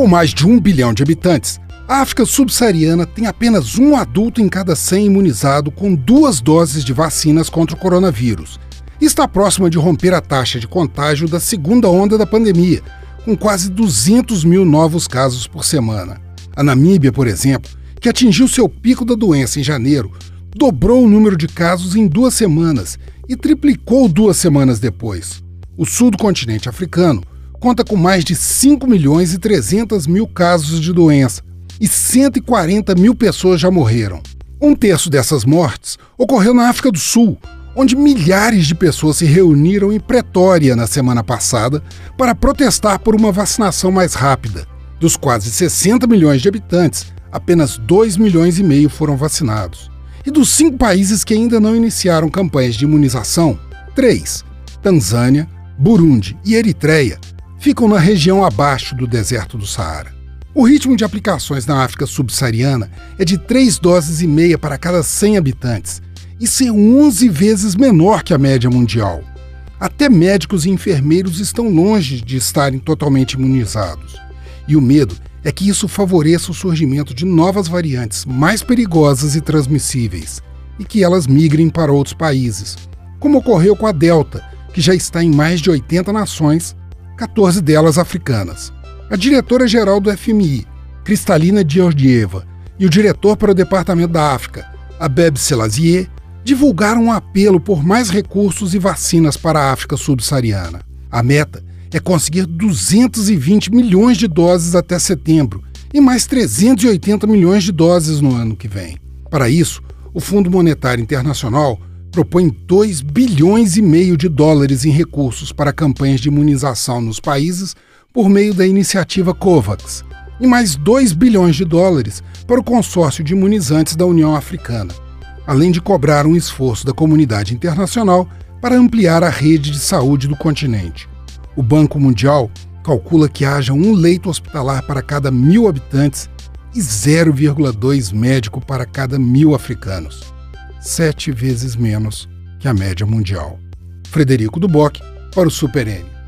Com mais de um bilhão de habitantes, a África subsaariana tem apenas um adulto em cada 100 imunizado com duas doses de vacinas contra o coronavírus. E está próxima de romper a taxa de contágio da segunda onda da pandemia, com quase 200 mil novos casos por semana. A Namíbia, por exemplo, que atingiu seu pico da doença em janeiro, dobrou o número de casos em duas semanas e triplicou duas semanas depois. O sul do continente africano conta com mais de 5 milhões e 300 mil casos de doença e 140 mil pessoas já morreram. Um terço dessas mortes ocorreu na África do Sul, onde milhares de pessoas se reuniram em Pretória na semana passada para protestar por uma vacinação mais rápida. Dos quase 60 milhões de habitantes, apenas 2 milhões e meio foram vacinados. E dos cinco países que ainda não iniciaram campanhas de imunização, três, Tanzânia, Burundi e Eritreia, ficam na região abaixo do deserto do Saara. O ritmo de aplicações na África subsaariana é de 3 doses e meia para cada 100 habitantes, isso é 11 vezes menor que a média mundial. Até médicos e enfermeiros estão longe de estarem totalmente imunizados. E o medo é que isso favoreça o surgimento de novas variantes mais perigosas e transmissíveis, e que elas migrem para outros países, como ocorreu com a Delta, que já está em mais de 80 nações, 14 delas africanas. A diretora-geral do FMI, Cristalina Georgieva, e o diretor para o Departamento da África, Abeb Selassie, divulgaram um apelo por mais recursos e vacinas para a África subsaariana. A meta é conseguir 220 milhões de doses até setembro e mais 380 milhões de doses no ano que vem. Para isso, o Fundo Monetário Internacional propõe 2 bilhões e meio de dólares em recursos para campanhas de imunização nos países por meio da iniciativa COVAX e mais 2 bilhões de dólares para o consórcio de imunizantes da União Africana além de cobrar um esforço da comunidade internacional para ampliar a rede de saúde do continente. O Banco Mundial calcula que haja um leito hospitalar para cada mil habitantes e 0,2 médico para cada mil africanos, sete vezes menos que a média mundial. Frederico Duboc para o Super N.